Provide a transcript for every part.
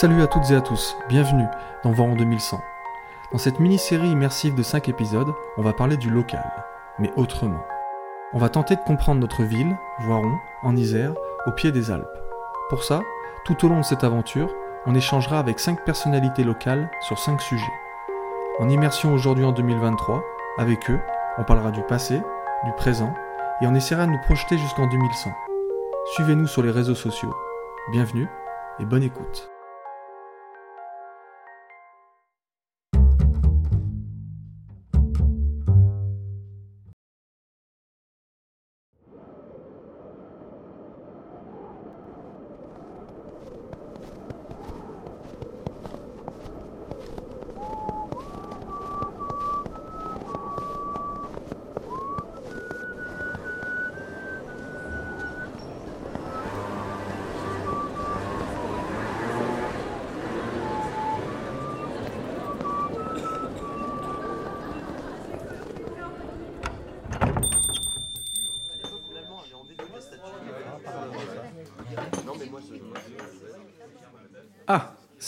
Salut à toutes et à tous, bienvenue dans Voiron 2100. Dans cette mini-série immersive de 5 épisodes, on va parler du local, mais autrement. On va tenter de comprendre notre ville, Voiron, en Isère, au pied des Alpes. Pour ça, tout au long de cette aventure, on échangera avec 5 personnalités locales sur 5 sujets. En immersion aujourd'hui en 2023, avec eux, on parlera du passé, du présent, et on essaiera de nous projeter jusqu'en 2100. Suivez-nous sur les réseaux sociaux. Bienvenue et bonne écoute.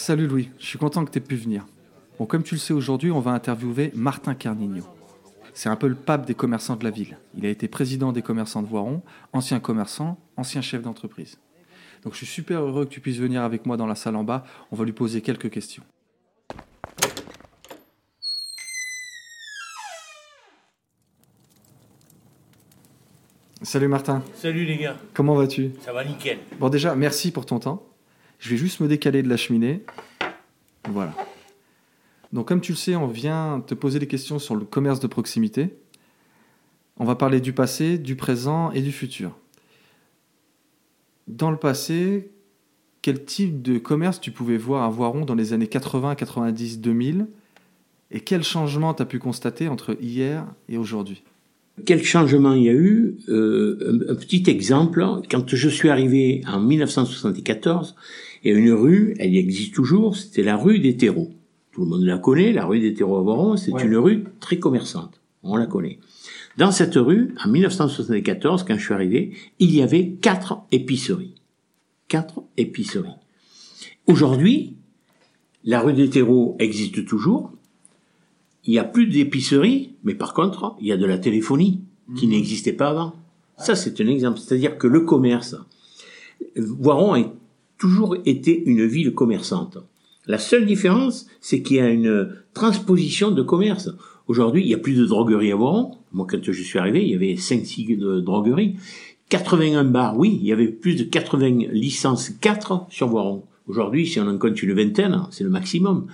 Salut Louis, je suis content que tu aies pu venir. Bon, comme tu le sais aujourd'hui, on va interviewer Martin Carnigno. C'est un peu le pape des commerçants de la ville. Il a été président des commerçants de Voiron, ancien commerçant, ancien chef d'entreprise. Donc je suis super heureux que tu puisses venir avec moi dans la salle en bas. On va lui poser quelques questions. Salut Martin, Salut les gars, comment vas-tu? Ça va nickel. Bon déjà, merci pour ton temps. Je vais juste me décaler de la cheminée. Voilà. Donc comme tu le sais, on vient te poser des questions sur le commerce de proximité. On va parler du passé, du présent et du futur. Dans le passé, quel type de commerce tu pouvais voir à Voiron dans les années 80, 90, 2000 Et quel changement tu as pu constater entre hier et aujourd'hui? Quel changement il y a eu? Euh, un, un petit exemple, quand je suis arrivé en 1974, il y a une rue, elle y existe toujours, c'était la rue des terreaux. Tout le monde la connaît, la rue des terreaux à Voiron, c'est Ouais. une rue très commerçante, on la connaît. Dans cette rue, en 1974, quand je suis arrivé, il y avait quatre épiceries. Quatre épiceries. Aujourd'hui, la rue des terreaux existe toujours, il n'y a plus d'épicerie, mais par contre, il y a de la téléphonie qui n'existait pas avant. Ça, c'est un exemple. C'est-à-dire que le commerce, Voiron a toujours été une ville commerçante. La seule différence, c'est qu'il y a une transposition de commerce. Aujourd'hui, il n'y a plus de droguerie à Voiron. Moi, quand je suis arrivé, il y avait 5-6 de drogueries. 81 bars, oui, il y avait plus de 80 licences 4 sur Voiron. Aujourd'hui, si on en compte une vingtaine, c'est le maximum.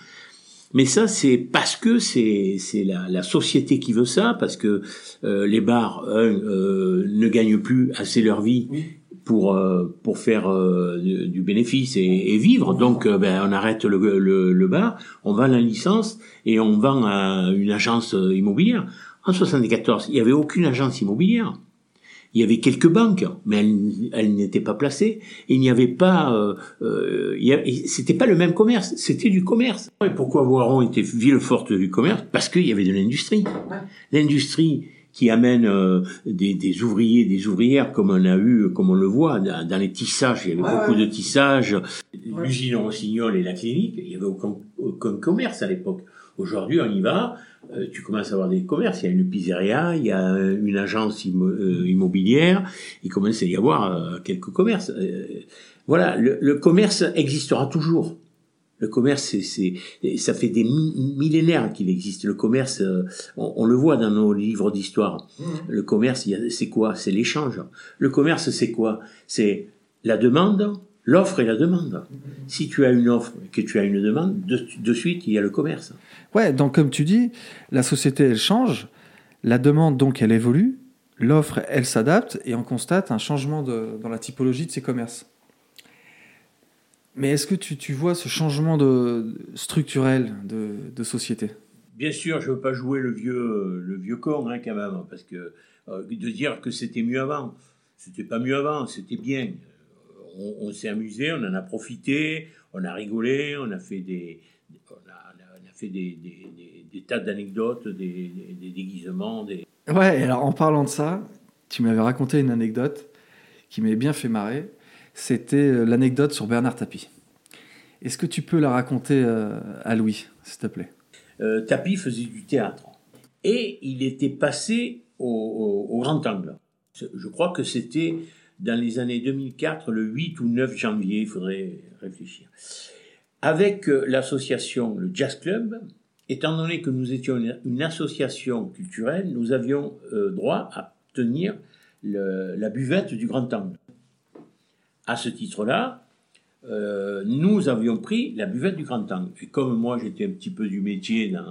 Mais ça, c'est parce que c'est la, la société qui veut ça, parce que euh, les bars euh, ne gagnent plus assez leur vie pour euh, pour faire euh, du, du bénéfice et, et vivre. Donc, euh, ben, on arrête le, le, le bar, on vend la licence et on vend à une agence immobilière. En 74, il n'y avait aucune agence immobilière. Il y avait quelques banques, mais elles, elles n'étaient pas placées. Il n'y avait pas, euh, euh, c'était pas le même commerce, c'était du commerce. Et pourquoi Voiron était ville forte du commerce? Parce qu'il y avait de l'industrie. L'industrie qui amène euh, des, des ouvriers, des ouvrières, comme on a eu, comme on le voit dans, dans les tissages. Il y avait beaucoup de tissages. L'usine Rossignol et la clinique, il y avait aucun, aucun commerce à l'époque. Aujourd'hui, on y va, euh, tu commences à avoir des commerces. Il y a une pizzeria, il y a une agence immo- euh, immobilière, il commence à y avoir euh, quelques commerces. Euh, voilà, le, le commerce existera toujours. Le commerce, c'est, c'est, ça fait des mi- millénaires qu'il existe. Le commerce, euh, on, on le voit dans nos livres d'histoire. Le commerce, il y a- c'est quoi? C'est l'échange. Le commerce, c'est quoi? C'est la demande, l'offre et la demande. Si tu as une offre et que tu as une demande, de, de suite, il y a le commerce. Ouais, donc comme tu dis, la société, elle change, la demande, donc, elle évolue, l'offre, elle s'adapte, et on constate un changement de- dans la typologie de ces commerces. Mais est-ce que tu, tu vois ce changement de, structurel de, de société? Bien sûr, je veux pas jouer le vieux, le vieux con, hein, quand même, parce que euh, de dire que c'était mieux avant, c'était pas mieux avant, c'était bien. On, on s'est amusé, on en a profité, on a rigolé, on a fait des, on a, on a fait des, des, des- des tas d'anecdotes, des déguisements, des, Ouais, alors en parlant de ça, tu m'avais raconté une anecdote qui m'avait bien fait marrer. C'était euh, l'anecdote sur Bernard Tapie. Est-ce que tu peux la raconter à Louis, s'il te plaît? Tapi faisait du théâtre. Et il était passé au, grand angle. Je crois que c'était dans les années 2004, le 8 ou 9 janvier, il faudrait réfléchir. Avec euh, l'association, le Jazz Club, étant donné que nous étions une, association culturelle, nous avions euh, droit à tenir la buvette du Grand Angle. À ce titre-là, euh, nous avions pris la buvette du Grand Angle. Et comme moi, j'étais un petit peu du métier dans,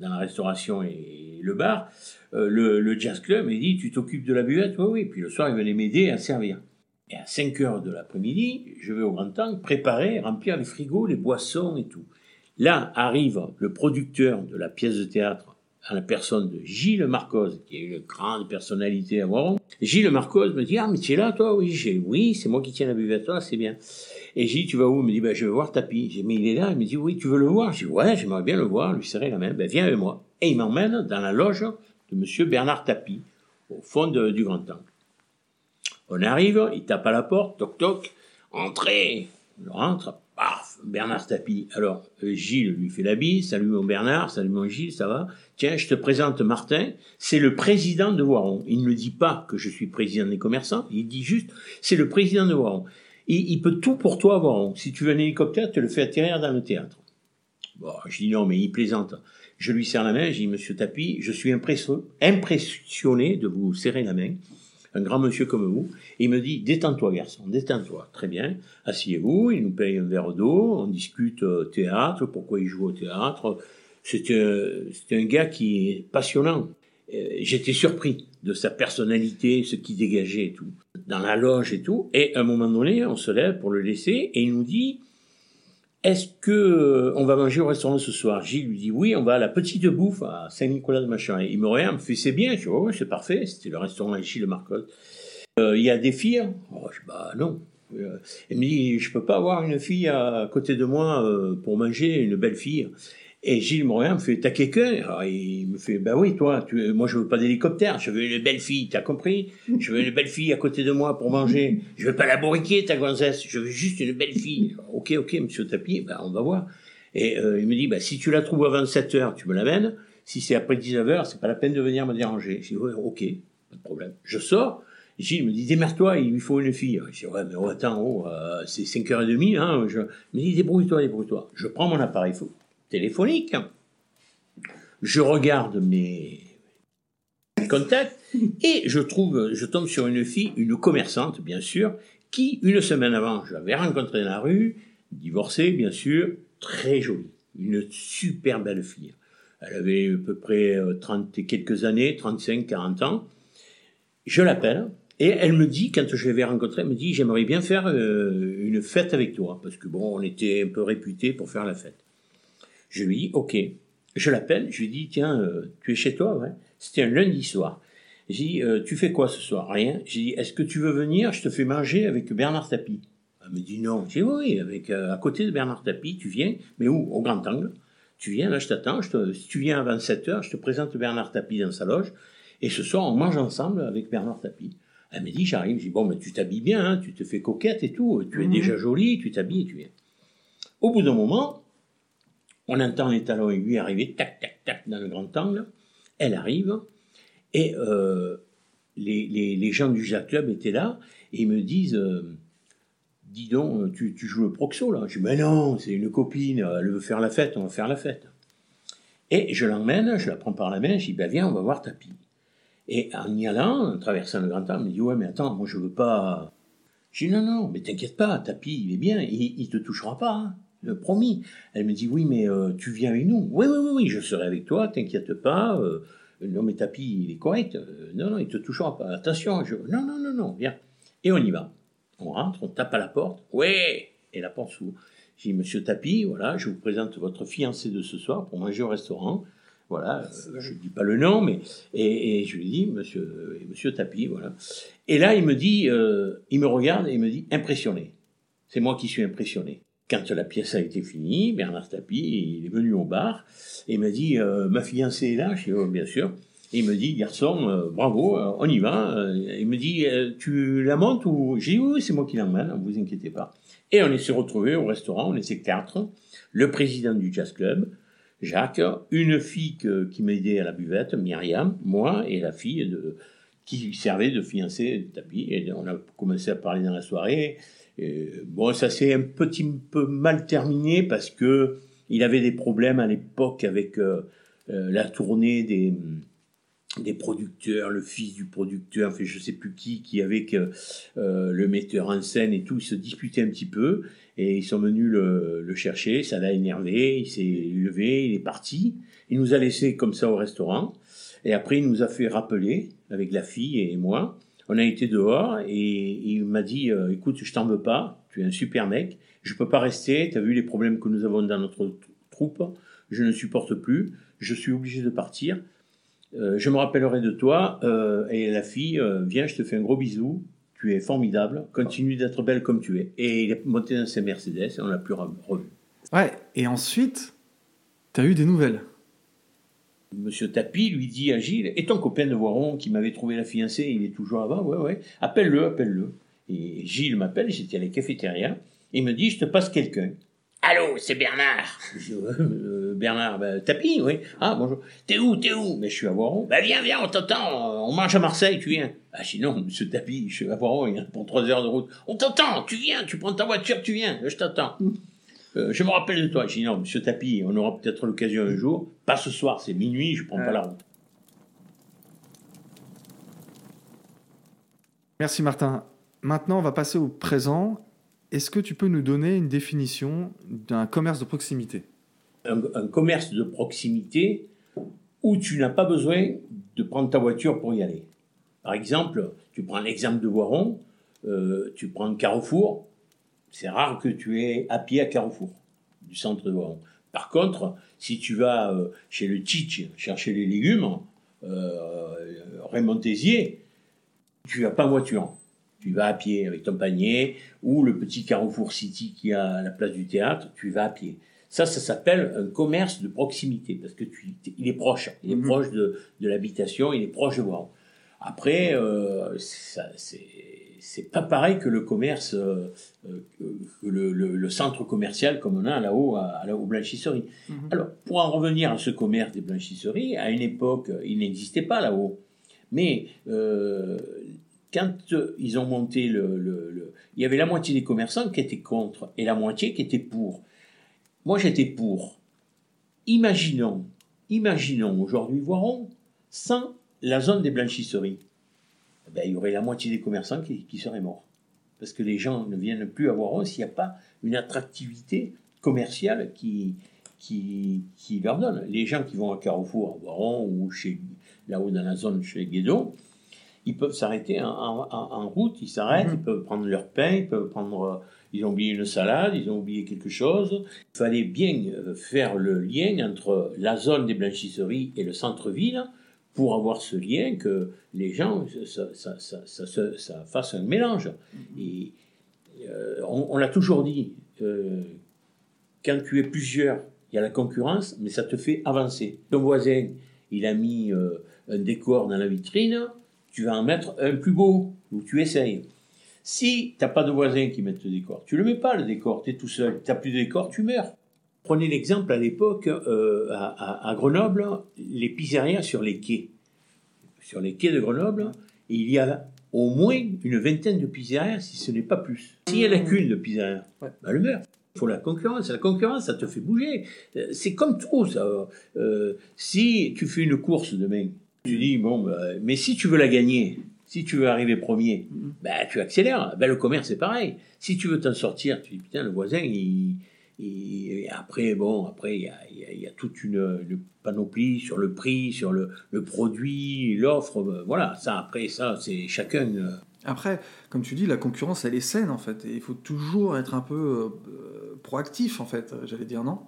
la restauration et le bar, euh, le, jazz club m'a dit Tu t'occupes de la buvette? Oui, oui. Puis le soir, il venait m'aider à servir. Et à 5 heures de l'après-midi, je vais au Grand Angle préparer, remplir les frigos, les boissons et tout. Là arrive le producteur de la pièce de théâtre à la personne de Gilles Marcos, qui est une grande personnalité à voir. Gilles Marcos me dit Ah, mais tu es là, toi Oui, j'ai oui, c'est moi qui tiens la buvette, toi, c'est bien. Et dit, tu vas où Il me dit, ben, je veux voir Tapi. J'ai mais il est là. Il me dit, oui, tu veux le voir J'ai dit, ouais, j'aimerais bien le voir, lui serrer la main. Ben, viens avec moi. Et il m'emmène dans la loge de monsieur Bernard Tapi, au fond du Grand Temple. On arrive, il tape à la porte, toc toc, entrez. Je rentre, paf, Bernard Tapi. Alors, euh, Gilles lui fait la bise, salut mon Bernard, salut mon Gilles, ça va? Tiens, je te présente Martin, c'est le président de Voiron. Il ne dit pas que je suis président des commerçants, il dit juste, c'est le président de Voiron il, peut tout pour toi avoir. Si tu veux un hélicoptère, tu le fais atterrir dans le théâtre. Bon, je dis non, mais il plaisante. Je lui serre la main, je dis, monsieur Tapi, je suis impressionné de vous serrer la main, un grand monsieur comme vous. Et il me dit, détends-toi, garçon, détends-toi. Très bien, asseyez-vous, il nous paye un verre d'eau, on discute euh, théâtre, pourquoi il joue au théâtre. C'est un gars qui est passionnant. Euh, j'étais surpris de sa personnalité, ce qui dégageait et tout, dans la loge et tout. Et à un moment donné, on se lève pour le laisser et il nous dit Est-ce que euh, on va manger au restaurant ce soir? Gilles lui dit Oui, on va à la petite bouffe à Saint-Nicolas de Machin. Il me regarde, me fait C'est bien. Je dis c'est parfait. C'était le restaurant Gilles Marcotte. Euh, il y a des filles oh, je Bah non. il me dit Je peux pas avoir une fille à côté de moi pour manger, une belle fille. Et Gilles Morin me fait, t'as quelqu'un Il me fait, bah oui, toi, tu, moi je veux pas d'hélicoptère, je veux une belle fille, t'as compris? Je veux une belle fille à côté de moi pour manger. Je veux pas la bourriquer, ta gonzesse, je veux juste une belle fille. Ok, ok, monsieur Tapi, bah on va voir. Et euh, il me dit, bah si tu la trouves avant 7 heures, tu me l'amènes. Si c'est après 19 heures, c'est pas la peine de venir me déranger. Je dis, ouais, ok, pas de problème. Je sors. Gilles me dit, démerde-toi, il lui faut une fille. Je dis, ouais, mais oh, attends, oh, euh, c'est 5h30, hein. Je... Il me dit, débrouille-toi, débrouille-toi. Je prends mon appareil photo téléphonique. Je regarde mes contacts et je trouve, je tombe sur une fille, une commerçante bien sûr, qui une semaine avant, je l'avais rencontrée dans la rue, divorcée bien sûr, très jolie, une super belle fille. Elle avait à peu près 30 euh, et quelques années, 35, 40 ans. Je l'appelle et elle me dit, quand je l'avais rencontrée, elle me dit, j'aimerais bien faire euh, une fête avec toi, parce que bon, on était un peu réputés pour faire la fête. Je lui dis, OK. Je l'appelle, je lui dis, tiens, euh, tu es chez toi ouais. C'était un lundi soir. J'ai dit, euh, tu fais quoi ce soir? Rien. J'ai dit, est-ce que tu veux venir? Je te fais manger avec Bernard Tapie. Elle me dit non. J'ai dit, oui, avec, euh, à côté de Bernard Tapie, tu viens, mais où? Au Grand Angle. Tu viens, là, je t'attends. Si tu viens à 27 heures, je te présente Bernard Tapie dans sa loge. Et ce soir, on mange ensemble avec Bernard Tapie. Elle me dit, j'arrive. Je dis, bon, mais tu t'habilles bien, hein, tu te fais coquette et tout. Tu es mhm. déjà jolie, tu t'habilles et tu viens. Au bout d'un moment, on entend les talons aiguilles arriver, tac, tac, tac, dans le grand angle. Elle arrive, et euh, les, gens du Jacques Club étaient là, et ils me disent euh, Dis donc, tu, joues le proxo là? Je dis Mais non, c'est une copine, elle veut faire la fête, on va faire la fête. Et je l'emmène, je la prends par la main, je dis Ben viens, on va voir Tapi. Et en y allant, en traversant le grand angle, elle me dit Ouais, mais attends, moi je veux pas. Je dis Non, non, mais t'inquiète pas, Tapi, il est bien, il, il te touchera pas. Hein promis. Elle me dit, oui, mais euh, tu viens avec nous. Oui, oui, oui, oui, je serai avec toi, t'inquiète pas. Euh, non, mais Tapi, il est correct. Euh, non, non, il te touchera pas. Attention, je... non, non, non, non, viens. Et on y va. On rentre, on tape à la porte. Ouais Et la porte s'ouvre. J'ai dit, monsieur Tapi, voilà, je vous présente votre fiancé de ce soir pour manger au restaurant. Voilà, je ne dis pas le nom, mais et, je lui dis, monsieur, monsieur Tapi, voilà. Et là, il me dit, il me regarde et il me dit, impressionné. C'est moi qui suis impressionné. Quand la pièce a été finie, Bernard Tapie il est venu au bar et m'a dit euh, Ma fiancée est là Je dit oh, Bien sûr. Il me dit, garçon, euh, bravo, euh, on y va. Euh, il me dit, tu la montes ou J'ai dit, oui, c'est moi qui l'emmène, ne vous inquiétez pas. Et on est se retrouvé au restaurant, on était quatre. Le président du jazz club, Jacques, une fille qui m'aidait à la buvette, Myriam, moi et la fille de, qui servait de fiancée de tapis. Et on a commencé à parler dans la soirée. Bon, ça s'est un petit peu mal terminé parce que il avait des problèmes à l'époque avec la tournée des des producteurs, le fils du producteur, enfin je sais plus qui, qui avec euh, le metteur en scène et tout, ils se disputaient un petit peu et ils sont venus le, chercher, ça l'a énervé, il s'est levé, il est parti, il nous a laissé comme ça au restaurant et après il nous a fait rappeler avec la fille et moi, on a été dehors et il m'a dit euh, écoute je t'en veux pas, tu es un super mec, je peux pas rester, tu as vu les problèmes que nous avons dans notre troupe, je ne supporte plus, je suis obligé de partir euh, je me rappellerai de toi. Euh, et la fille, viens, je te fais un gros bisou. Tu es formidable. Continue d'être belle comme tu es. Et il est monté dans ses Mercedes et on l'a plus revu. Ouais, et ensuite, tu as eu des nouvelles? Monsieur Tapi lui dit à Gilles Et ton copain de Voiron qui m'avait trouvé la fiancée, il est toujours là-bas? Ouais, ouais. Appelle-le, appelle-le. Et Gilles m'appelle, j'étais à la cafétéria. Il me dit Je te passe quelqu'un. Allô, c'est Bernard. Euh, Bernard, bah, tapis, oui. Ah, bonjour. T'es où, t'es où? Mais je suis à Voiron. Bah, viens, viens, on t'entend. On marche à Marseille, tu viens. Ah, sinon, monsieur Tapis, je suis à Voiron, il pour trois heures de route. On t'entend, tu viens, tu prends ta voiture, tu viens. Je t'attends. Euh, je me rappelle de toi. Je dis non, monsieur Tapis, on aura peut-être l'occasion un jour. Pas ce soir, c'est minuit, je prends pas la route. Merci Martin. Maintenant, on va passer au présent est-ce que tu peux nous donner une définition d'un commerce de proximité? Un, commerce de proximité où tu n'as pas besoin de prendre ta voiture pour y aller. Par exemple, tu prends l'exemple de Voiron, euh, tu prends Carrefour, c'est rare que tu aies à pied à Carrefour, du centre de Voiron. Par contre, si tu vas euh, chez le Titch chercher les légumes, euh, Raymond Tézier, tu n'as pas voiture tu vas à pied avec ton panier, ou le petit Carrefour City qui a la place du théâtre, tu vas à pied. Ça, ça s'appelle un commerce de proximité, parce que tu, il est proche, il est mhm. proche de, de l'habitation, il est proche de moi. Après, euh, c'est pas pareil que le commerce, euh, euh, le, le, centre commercial comme on a là-haut à, à, aux blanchisseries. Mhm. Alors, pour en revenir à ce commerce des blanchisseries, à une époque, il n'existait pas là-haut. Mais euh, quand ils ont monté le, Il y avait la moitié des commerçants qui étaient contre et la moitié qui étaient pour. Moi, j'étais pour. Imaginons, imaginons aujourd'hui Voiron sans la zone des blanchisseries. Eh ben, il y aurait la moitié des commerçants qui, seraient morts. Parce que les gens ne viennent plus à Voiron s'il n'y a pas une attractivité commerciale qui, qui, qui, leur donne. Les gens qui vont à Carrefour, à Voiron ou chez, là-haut dans la zone chez Guédon, ils peuvent s'arrêter en, route, ils s'arrêtent, ils mhm. peuvent prendre leur pain, ils peuvent prendre, ils ont oublié une salade, ils ont oublié quelque chose. Il fallait bien faire le lien entre la zone des blanchisseries et le centre-ville pour avoir ce lien que les gens, ça, ça, ça, ça fasse un mélange. Mhm. Et euh, on, l'a toujours dit, quand tu es plusieurs, il y a la concurrence, mais ça te fait avancer. Ton voisin, il a mis un décor dans la vitrine, tu vas en mettre un plus beau, ou tu essayes. Si tu n'as pas de voisins qui mettent le décor, tu le mets pas le décor, tu es tout seul, tu n'as plus de décor, tu meurs. Prenez l'exemple à l'époque, euh, à, Grenoble, les pizzerias sur les quais. Sur les quais de Grenoble, il y a au moins une vingtaine de pizzerias, si ce n'est pas plus. S'il n'y en a qu'une de pizzeria, bah, elle meurt. Il faut la concurrence. La concurrence, ça te fait bouger. Euh, c'est comme tout, ça. Euh, si tu fais une course demain, tu dis, bon, bah, mais si tu veux la gagner, si tu veux arriver premier, bah, tu accélères. Ben, le commerce, c'est pareil. Si tu veux t'en sortir, tu dis, putain, le voisin, il, après, bon, après, il y a, y a, toute une, panoplie sur le prix, sur le, le produit, l'offre. Ben, voilà, ça, après, ça, c'est chacun. Euh. Après, comme tu dis, la concurrence, elle est saine, en fait. Et il faut toujours être un peu euh, proactif, en fait, j'allais dire, non?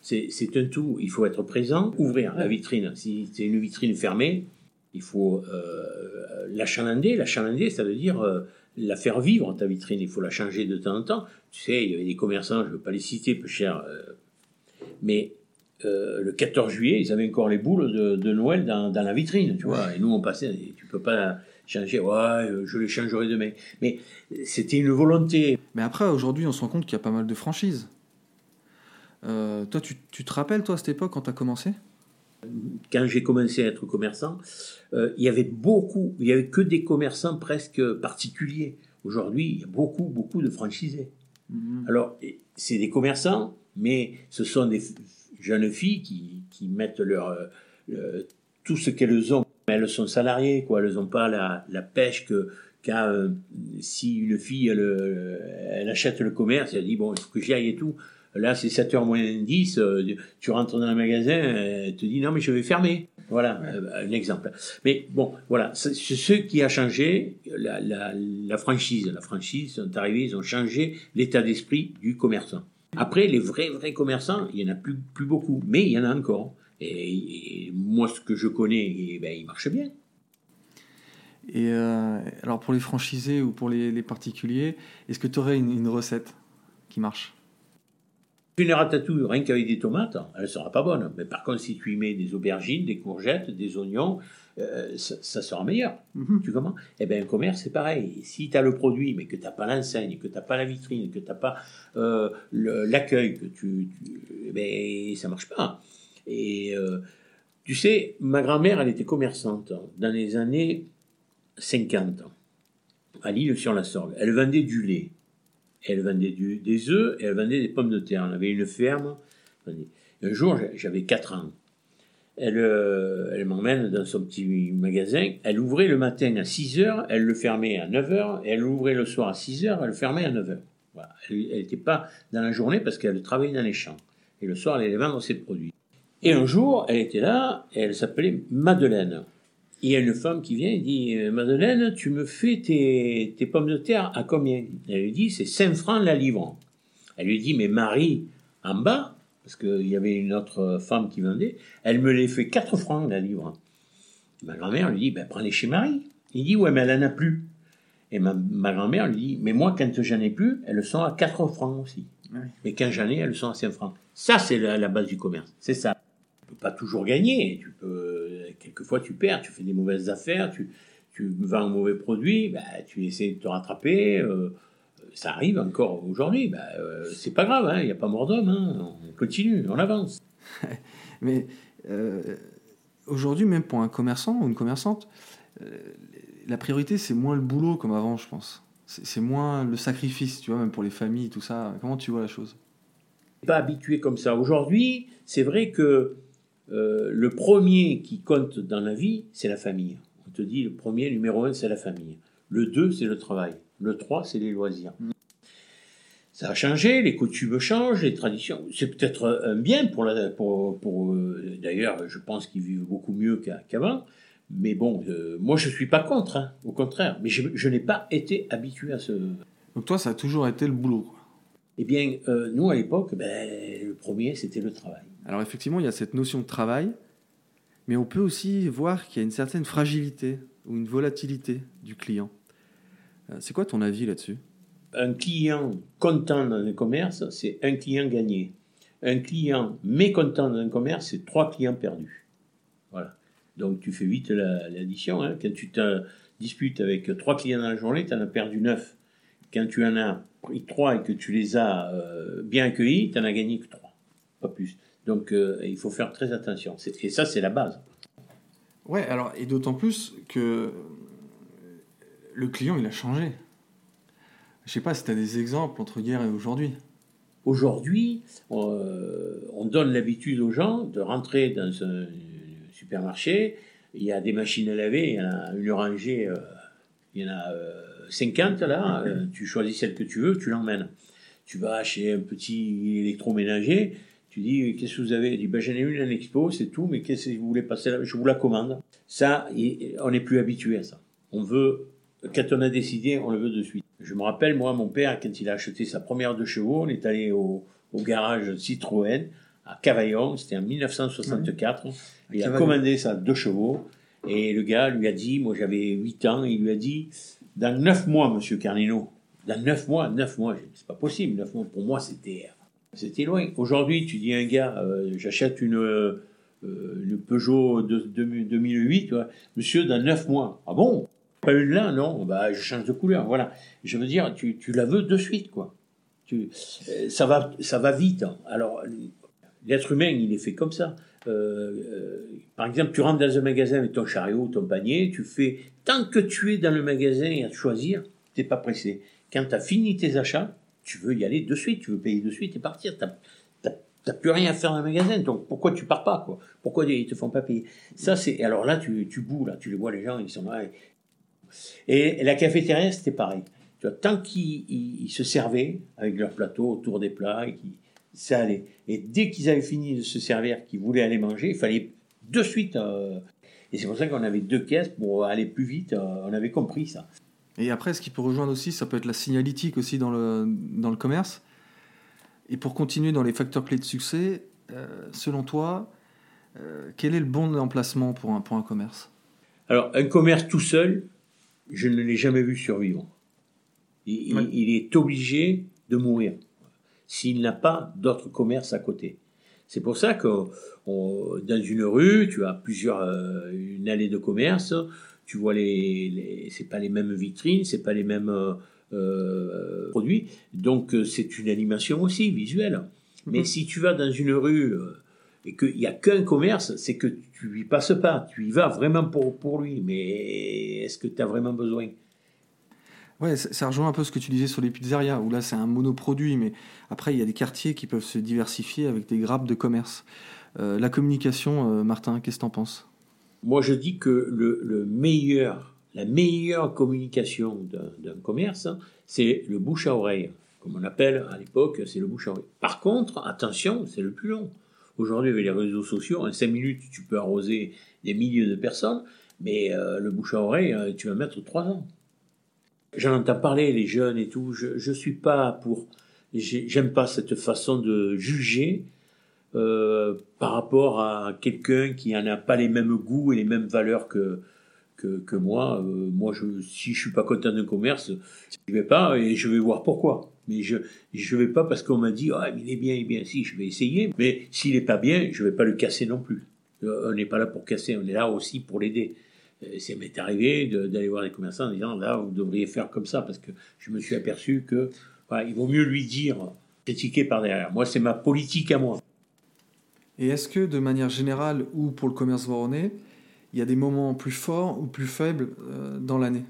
C'est un tout. Il faut être présent, ouvrir la vitrine. Si c'est une vitrine fermée, il faut euh, la chalander. La chalander, ça veut dire euh, la faire vivre, ta vitrine. Il faut la changer de temps en temps. Tu sais, il y avait des commerçants, je ne veux pas les citer, peu cher, euh, mais euh, le 14 juillet, ils avaient encore les boules de, Noël dans, la vitrine, tu vois. Et nous, on passait, tu peux pas changer, ouais, euh, je les changerai demain. Mais c'était une volonté. Mais après, aujourd'hui, on se rend compte qu'il y a pas mal de franchises. Toi, tu, tu, te rappelles, toi, à cette époque, quand tu as commencé? Quand j'ai commencé à être commerçant, il y avait beaucoup, il y avait que des commerçants presque particuliers. Aujourd'hui, il y a beaucoup, beaucoup de franchisés. Mhm. Alors, c'est des commerçants, mais ce sont des jeunes filles qui, qui mettent leur, euh, tout ce qu'elles ont. Elles sont salariées, quoi. Elles n'ont pas la, la, pêche que euh, si une fille elle, euh, elle, achète le commerce, elle dit bon, il faut que j'y aille et tout. Là, c'est 7h moins 10, tu rentres dans un magasin, elle te dit non, mais je vais fermer. Voilà, un exemple. Mais bon, voilà, c'est ce qui a changé la, la, la franchise. La franchise sont arrivés, ils ont changé l'état d'esprit du commerçant. Après, les vrais, vrais commerçants, il y en a plus, plus beaucoup, mais il y en a encore. Et, moi, ce que je connais, eh ben, il marche bien. Et euh, alors, pour les franchisés ou pour les, particuliers, est-ce que tu aurais une, recette qui marche? Une ratatouille, rien qu'avec des tomates, elle ne sera pas bonne. Mais par contre, si tu y mets des aubergines, des courgettes, des oignons, euh, ça, sera meilleur. Mhm. Tu comment Eh bien, un commerce, c'est pareil. Si tu as le produit, mais que tu n'as pas l'enseigne, que tu n'as pas la vitrine, que tu n'as pas euh, l'accueil, que tu, tu eh ben, ça marche pas. Et euh, tu sais, ma grand-mère, elle était commerçante dans les années 50 à l'île sur la Sorgue. Elle vendait du lait, elle vendait des œufs et elle vendait des pommes de terre. Elle avait une ferme. Un jour, j'avais 4 ans elle, euh, elle m'emmène dans son petit magasin. Elle ouvrait le matin à 6 heures, elle le fermait à 9 heures, et elle ouvrait le soir à 6 heures, elle le fermait à 9 heures. Voilà. Elle n'était pas dans la journée parce qu'elle travaillait dans les champs. Et le soir, elle allait vendre ses produits. Et un jour, elle était là, et elle s'appelait Madeleine. Il y a une femme qui vient et dit euh, Madeleine, tu me fais tes, tes pommes de terre à combien? Elle lui dit C'est 5 francs la livre. Elle lui dit Mais Marie, en bas, parce qu'il y avait une autre femme qui vendait, elle me les fait 4 francs la livre. Ma grand-mère lui dit, ben, prends-les chez Marie. Il dit, ouais, mais elle n'en a plus. Et ma, grand-mère lui dit, mais moi, quand j'en ai plus, elles sont à 4 francs aussi. Mais quand j'en ai, elles sont à 5 francs. Ça, c'est la, base du commerce. C'est ça. Peux pas toujours gagner. Tu peux, quelquefois, tu perds, tu fais des mauvaises affaires, tu, tu vends un mauvais produit, ben, tu essaies de te rattraper. Euh, ça arrive encore aujourd'hui. Ben, euh, c'est pas grave, hein, il n'y a pas mort d'homme. Hein, on continue, on avance. Mais euh, aujourd'hui, même pour un commerçant ou une commerçante, euh, la priorité, c'est moins le boulot comme avant, je pense. C'est moins le sacrifice, tu vois, même pour les familles, tout ça. Comment tu vois la chose? Pas habitué comme ça. Aujourd'hui, c'est vrai que le premier qui compte dans la vie, c'est la famille. On te dit, le premier, numéro un, c'est la famille. Le deux, c'est le travail. Le 3, c'est les loisirs. Mm. Ça a changé, les coutumes changent, les traditions. C'est peut-être un bien pour la, pour, pour euh, d'ailleurs, je pense qu'ils vivent beaucoup mieux qu'avant. mais bon, euh, moi je suis pas contre, hein, au contraire. Mais je, n'ai pas été habitué à ce. Donc toi, ça a toujours été le boulot. Eh bien, euh, nous à l'époque, ben, le premier c'était le travail. Alors effectivement, il y a cette notion de travail, mais on peut aussi voir qu'il y a une certaine fragilité ou une volatilité du client. Euh, c'est quoi ton avis là-dessus? Un client content dans un commerce, c'est un client gagné. Un client mécontent dans un commerce, c'est trois clients perdus. Voilà. Donc tu fais vite l'addition. Hein. Quand tu te disputes avec trois clients dans la journée, tu en as perdu neuf. Quand tu en as pris trois et que tu les as euh, bien accueillis, tu n'en as gagné que trois. Pas plus. Donc euh, il faut faire très attention. Et ça, c'est la base. Ouais, alors, et d'autant plus que le client, il a changé. Je sais pas si tu as des exemples entre hier et aujourd'hui. Aujourd'hui, euh, on donne l'habitude aux gens de rentrer dans un supermarché. Il y a des machines à laver, il y en a une rangée, euh, il y en a 50 euh, là. tu choisis celle que tu veux, tu l'emmènes. Tu vas chez un petit électroménager, tu dis qu'est-ce que vous avez? Il dit ben, j'en ai une en expo, c'est tout, mais qu'est-ce que vous voulez passer là? Je vous la commande. Ça, on n'est plus habitué à ça. On veut quand on a décidé, on le veut de suite. Je me rappelle, moi, mon père, quand il a acheté sa première deux chevaux, on est allé au, garage Citroën à Cavaillon, c'était en 1964. Il a commandé sa deux chevaux et le gars lui a dit, moi j'avais 8 ans, il lui a dit, dans 9 mois, monsieur Carnino, dans 9 mois, 9 mois, c'est pas possible, 9 mois, pour moi c'était C'était loin. Aujourd'hui, tu dis à un gars, euh, j'achète une, euh, une Peugeot de, de- 2008, tu vois. monsieur, dans 9 mois. Ah bon? Pas une là, non? Bah, je change de couleur, voilà. Je veux dire, tu, la veux de suite, quoi. Tu, euh, ça, va, ça va vite. hein. Alors, l'être humain, il est fait comme ça. Euh, euh, par exemple, tu rentres dans un magasin avec ton chariot, ton panier, tu fais, tant que tu es dans le magasin et à te choisir, t'es pas pressé. Quand tu as fini tes achats, tu veux y aller de suite, tu veux payer de suite et partir. T'as- plus rien à faire dans le magasin, donc pourquoi tu pars pas quoi? Pourquoi ils te font pas payer? Ça c'est alors là tu tu boues là, tu les vois les gens ils sont là. Et, la cafétéria c'était pareil. Tant qu'ils ils- ils se servaient avec leur plateau autour des plats et qu'ils ça allait. Et dès qu'ils avaient fini de se servir, qu'ils voulaient aller manger, il fallait de suite. euh, et c'est pour ça qu'on avait deux caisses pour aller plus vite. euh, on avait compris ça. Et après, ce qui peut rejoindre aussi, ça peut être la signalétique aussi dans le, dans le commerce. Et pour continuer dans les facteurs clés de succès, euh, selon toi, quel est le bon emplacement pour un, pour un commerce? Alors, un commerce tout seul, je ne l'ai jamais vu survivre. Il, il- Ouais. il est obligé de mourir s'il n'a pas d'autres commerces à côté. C'est pour ça que on- dans une rue, tu as plusieurs, euh, une allée de commerce, tu vois les, les c'est pas les mêmes vitrines, c'est pas les mêmes euh, euh, produits, donc euh, c'est une animation aussi visuelle. Mais Mhm. si tu vas dans une rue et qu'il n'y a qu'un commerce, c'est que tu y passes pas, tu y vas vraiment pour, pour lui, mais est-ce que tu as vraiment besoin? Ouais, ça, rejoint un peu ce que tu disais sur les pizzerias, où là c'est un monoproduit, mais après il y a des quartiers qui peuvent se diversifier avec des grappes de commerce. Euh, la communication, euh, Martin, qu'est-ce que t'en penses? Moi, je dis que le, le meilleur, la meilleure communication d'un commerce, hein, c'est le bouche à oreille. Comme on appelle à l'époque, c'est le bouche à oreille. Par contre, attention, c'est le plus long. Aujourd'hui, avec les réseaux sociaux, en 5 minutes, tu peux arroser des milliers de personnes, mais euh, le bouche à oreille, tu vas mettre 3 ans. J'en entends parler, les jeunes et tout. Je ne suis pas pour. j'ai- J'aime pas cette façon de juger euh, par rapport à quelqu'un qui n'en a pas les mêmes goûts et les mêmes valeurs que, que, moi. Euh, moi, si je suis pas content d'un commerce, je vais pas et je vais voir pourquoi. Mais je je vais pas parce qu'on m'a dit ah il est bien, il est bien. Si je vais essayer, mais s'il est pas bien, je vais pas le casser non plus. Euh, on n'est pas là pour casser, on est là aussi pour l'aider. Ça m'est arrivé de- d'aller voir des commerçants en disant là vous devriez faire comme ça parce que je me suis aperçu que voilà, il vaut mieux lui dire critiquer par derrière. Moi c'est ma politique à moi. Et est-ce que de manière générale, ou pour le commerce voronais, il y a des moments plus forts ou plus faibles euh, dans l'année?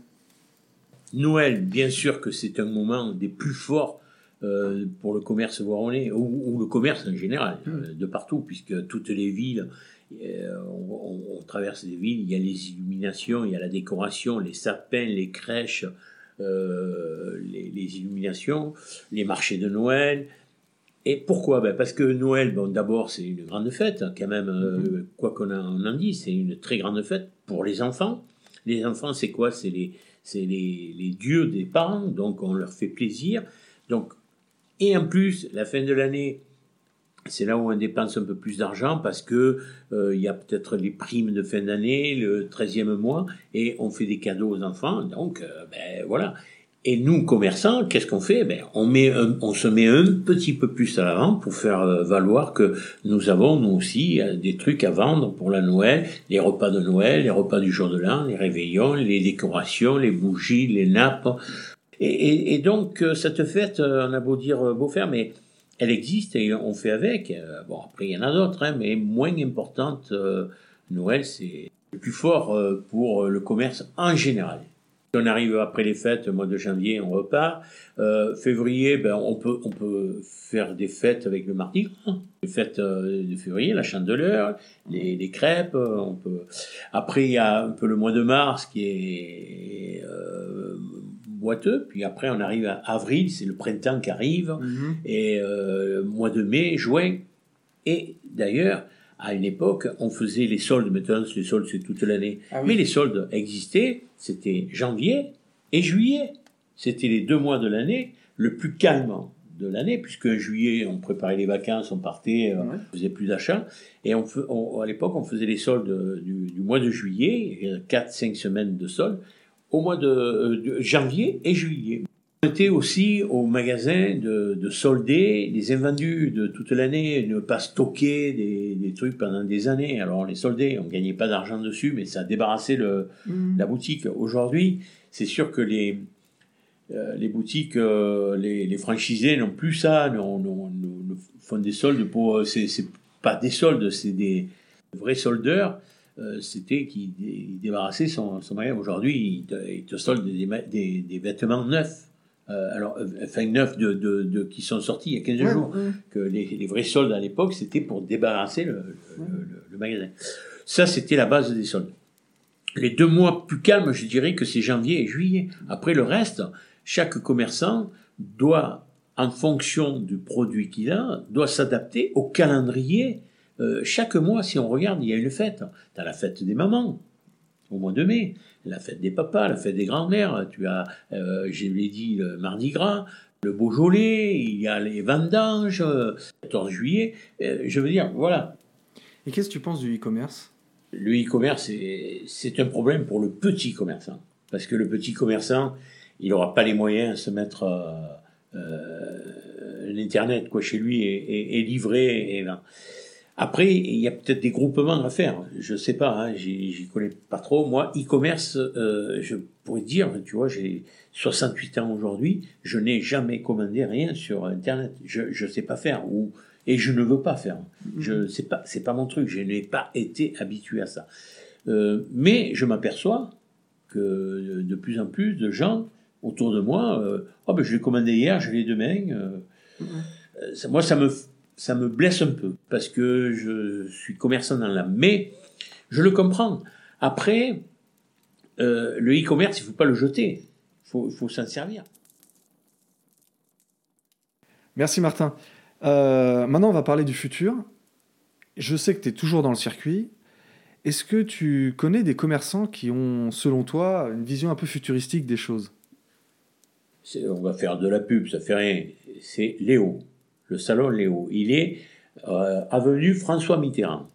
Noël, bien sûr que c'est un moment des plus forts euh, pour le commerce voronais, ou, ou le commerce en général, euh, de partout, puisque toutes les villes, on, on- on traverse des villes, il y a les illuminations, il y a la décoration, les sapins, les crèches, euh, les, les illuminations, les marchés de Noël. Et pourquoi? Ben Parce que Noël, bon, d'abord, c'est une grande fête, hein, quand même, euh, quoi qu'on en, dise, c'est une très grande fête pour les enfants. Les enfants, c'est quoi? C'est les, c'est les, les dieux des parents, donc on leur fait plaisir. Donc, et en plus, la fin de l'année, c'est là où on dépense un peu plus d'argent parce que euh, il y a peut-être les primes de fin d'année, le 13e mois, et on fait des cadeaux aux enfants. Donc, euh, ben voilà. Et nous, commerçants, qu'est-ce qu'on fait? Ben, on, met un- on se met un petit peu plus à l'avant pour faire euh, valoir que nous avons, nous aussi, des trucs à vendre pour la Noël, les repas de Noël, les repas du jour de l'an, les réveillons, les décorations, les bougies, les nappes. Et, et- et donc, cette fête, on a beau dire, beau faire, mais elle existe et on fait avec. Euh, Bon, après, il y en a d'autres, hein, mais moins importantes. euh, Noël, c'est le plus fort euh, pour le commerce en général. On arrive après les fêtes, mois de janvier, on repart. Février, ben, on, peut, on peut faire des fêtes avec le Mardi Gras. Les fêtes de février, la chandeleur, les, crêpes. On peut... Après, il y a un peu le mois de mars qui est boiteux. Puis après, on arrive à avril, c'est le printemps qui arrive. Et euh, mois de mai, juin. Et d'ailleurs, à une époque, on faisait les soldes. Maintenant, les soldes, c'est toute l'année. Ah oui. Mais les soldes existaient. C'était janvier et juillet. C'était les deux mois de l'année le plus calme de l'année, puisque en juillet, on préparait les vacances, on partait, euh, on faisait plus d'achats. Et on, fe- on- à l'époque, on faisait les soldes du, du mois de juillet, 4-5 semaines de soldes, au mois de, euh, de janvier et juillet. On était aussi au magasin de, de solder les invendus de toute l'année, ne pas stocker des, des, trucs pendant des années. Alors on les soldait, on gagnait pas d'argent dessus, mais ça débarrassait le, mmh. la boutique. Aujourd'hui, c'est sûr que les, euh, les boutiques, euh, les, les, franchisés n'ont plus ça, non, non, non, font des soldes pour. C'est pas des soldes, c'est des vrais soldeurs. C'était qui débarrassait son, son magasin. Aujourd'hui, il, te, solde des, des, des vêtements neufs. alors, enfin neufs de, de, de, qui sont sortis il y a 15 jours. Que les, les, vrais soldes à l'époque, c'était pour débarrasser le, le, le magasin. Ça, c'était la base des soldes. Les deux mois plus calmes, je dirais que c'est janvier et juillet. Après le reste, chaque commerçant doit, en fonction du produit qu'il a, doit s'adapter au calendrier. Euh, chaque mois, si on regarde, il y a une fête. Tu as la fête des mamans, au mois de mai, la fête des papas, la fête des grands-mères, tu as, euh, je l'ai dit, le Mardi Gras, le Beaujolais, il y a les vendanges, 14 juillet. Euh, je veux dire, voilà. Et qu'est-ce que tu penses du e-commerce? Le e-commerce, c'est un problème pour le petit commerçant. Parce que le petit commerçant, il n'aura pas les moyens de se mettre euh, euh, l'internet quoi chez lui et, livré. Et, Après, il y a peut-être des groupements à faire. Je sais pas, hein, j'y connais pas trop. Moi, e-commerce, euh, je pourrais dire, tu vois, j'ai 68 ans aujourd'hui, je n'ai jamais commandé rien sur Internet. Je ne sais pas faire ou et je ne veux pas faire. Je c'est pas c'est pas mon truc. Je n'ai pas été habitué à ça. Euh, mais je m'aperçois que de plus en plus de gens autour de moi. Euh, oh, ben, je l'ai commandé hier, je l'ai demain. Euh, moi, ça me, ça me blesse un peu parce que je suis commerçant dans l'âme. Mais je le comprends. Après, le e-commerce, il ne faut pas le jeter. Il faut, faut s'en servir. Merci Martin. maintenant, on va parler du futur. Je sais que tu es toujours dans le circuit. Est-ce que tu connais des commerçants qui ont, selon toi, une vision un peu futuristique des choses? On va faire de la pub, ça fait rien. C'est Léo, le salon Léo. Il est euh, avenue François Mitterrand.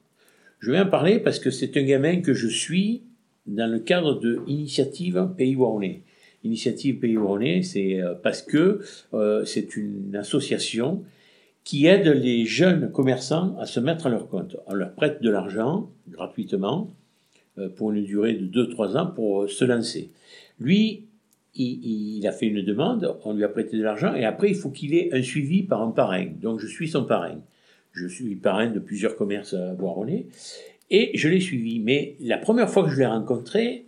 Je vais en parler parce que c'est un gamin que je suis dans le cadre de Initiative Pays Waronnais. Initiative Pays Waronnais, c'est euh, parce que euh, c'est une association qui aide les jeunes commerçants à se mettre à leur compte. On leur prête de l'argent gratuitement pour une durée de 2-3 ans pour se lancer. Lui, il, a fait une demande, on lui a prêté de l'argent, et après, il faut qu'il ait un suivi par un parrain. Donc, je suis son parrain. Je suis parrain de plusieurs commerces à Boironnet, et je l'ai suivi. Mais la première fois que je l'ai rencontré,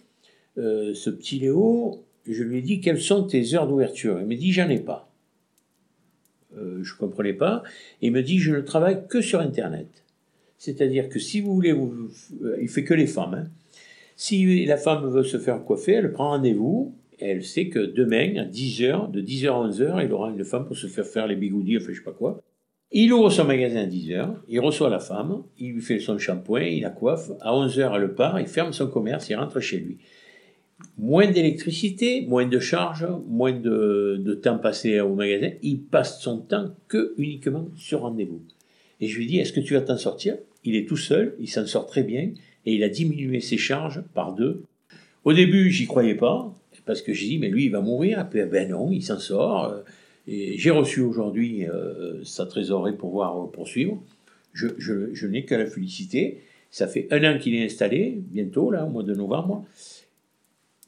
euh, ce petit Léo, je lui ai dit quelles sont tes heures d'ouverture? Il m'a dit j'en ai pas. Euh, je ne comprenais pas. Il me dit je ne travaille que sur Internet. C'est-à-dire que si vous voulez, vous, euh, il fait que les femmes. Hein. Si la femme veut se faire coiffer, elle prend rendez-vous, elle sait que demain, à 10h, de 10h à 11h, il aura une femme pour se faire faire les bigoudis, enfin je sais pas quoi. Il ouvre son magasin à 10h, il reçoit la femme, il lui fait son shampoing, il la coiffe, à 11h elle part, il ferme son commerce, il rentre chez lui. Moins d'électricité, moins de charges, moins de, de, temps passé au magasin, il passe son temps que uniquement sur rendez-vous. Et je lui dis, est-ce que tu vas t'en sortir? Il est tout seul, il s'en sort très bien, et il a diminué ses charges par deux. Au début, j'y croyais pas, parce que j'ai dit, mais lui, il va mourir. Et ben non, il s'en sort. Euh, et j'ai reçu aujourd'hui euh, sa trésorerie pour voir poursuivre. Je, je, n'ai qu'à la féliciter. Ça fait un an qu'il est installé, bientôt, là, au mois de novembre.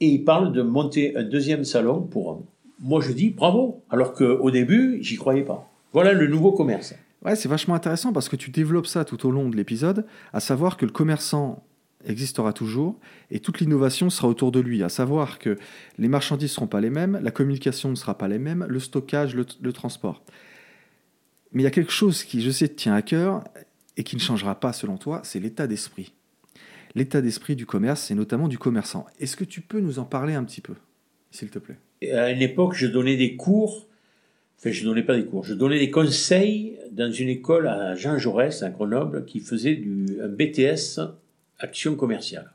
Et il parle de monter un deuxième salon pour Moi, je dis bravo, alors qu'au début, j'y croyais pas. Voilà le nouveau commerce. Ouais, c'est vachement intéressant parce que tu développes ça tout au long de l'épisode, à savoir que le commerçant existera toujours et toute l'innovation sera autour de lui, à savoir que les marchandises ne seront pas les mêmes, la communication ne sera pas les mêmes, le stockage, le, transport. Mais il y a quelque chose qui, je sais, tient à cœur et qui ne changera pas selon toi, c'est l'état d'esprit. L'état d'esprit du commerce et notamment du commerçant. Est-ce que tu peux nous en parler un petit peu, s'il te plaît? À une époque, je donnais des cours, enfin je donnais pas des cours, je donnais des conseils dans une école à Jean Jaurès, à Grenoble, qui faisait du, BTS action commerciale.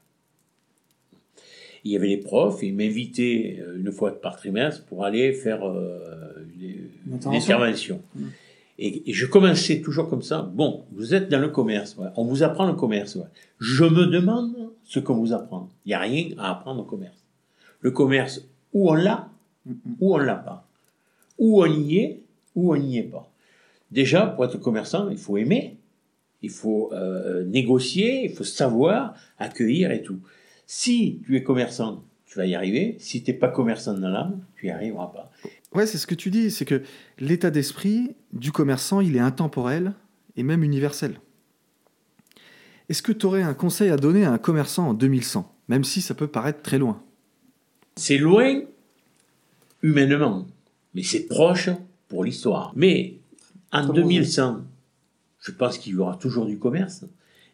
Il y avait les profs, ils m'invitaient euh, une fois par trimestre pour aller faire euh, une, intervention. Mmh. Et, je commençais toujours comme ça. Bon, vous êtes dans le commerce, on vous apprend le commerce. Je me demande ce qu'on vous apprend. Il n'y a rien à apprendre au commerce. Le commerce, ou on l'a, mmh, mmh. ou on l'a pas. Ou on y est, ou on n'y est pas. Déjà, pour être commerçant, il faut aimer, il faut euh, négocier, il faut savoir accueillir et tout. Si tu es commerçant, tu vas y arriver. Si tu n'es pas commerçant dans l'âme, tu n'y arriveras pas. Ouais, c'est ce que tu dis, c'est que l'état d'esprit du commerçant, il est intemporel et même universel. Est-ce que tu aurais un conseil à donner à un commerçant en 2100, même si ça peut paraître très loin? C'est loin humainement, mais c'est proche pour l'histoire. Mais en 2100, je pense qu'il y aura toujours du commerce.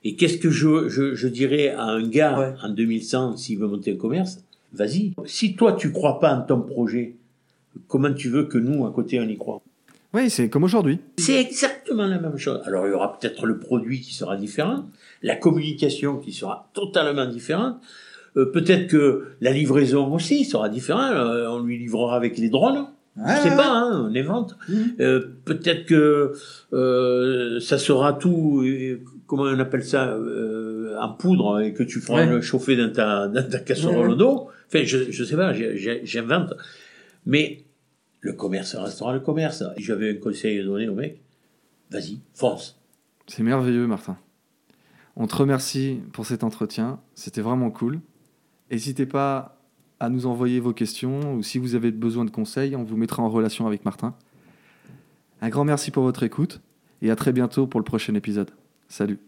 Et qu'est-ce que je, je, dirais à un gars en 2100 s'il veut monter un commerce Vas-y. Si toi tu crois pas en ton projet, comment tu veux que nous à côté on y croit Oui, c'est comme aujourd'hui. C'est exactement la même chose. Alors il y aura peut-être le produit qui sera différent, la communication qui sera totalement différente. Euh, peut-être que la livraison aussi sera différente. Euh, on lui livrera avec les drones. Je sais pas, hein, les ventes. Mmh. Euh, peut-être que euh, ça sera tout, euh, comment on appelle ça, euh, en poudre et que tu feras le chauffer dans ta, dans ta casserole d'eau. Enfin, je, je sais pas, j'invente. Mais le commerce restera le commerce. J'avais un conseil à donner au mec. Vas-y, force. C'est merveilleux, Martin. On te remercie pour cet entretien. C'était vraiment cool. N'hésitez pas à nous envoyer vos questions ou si vous avez besoin de conseils, on vous mettra en relation avec Martin. Un grand merci pour votre écoute et à très bientôt pour le prochain épisode. Salut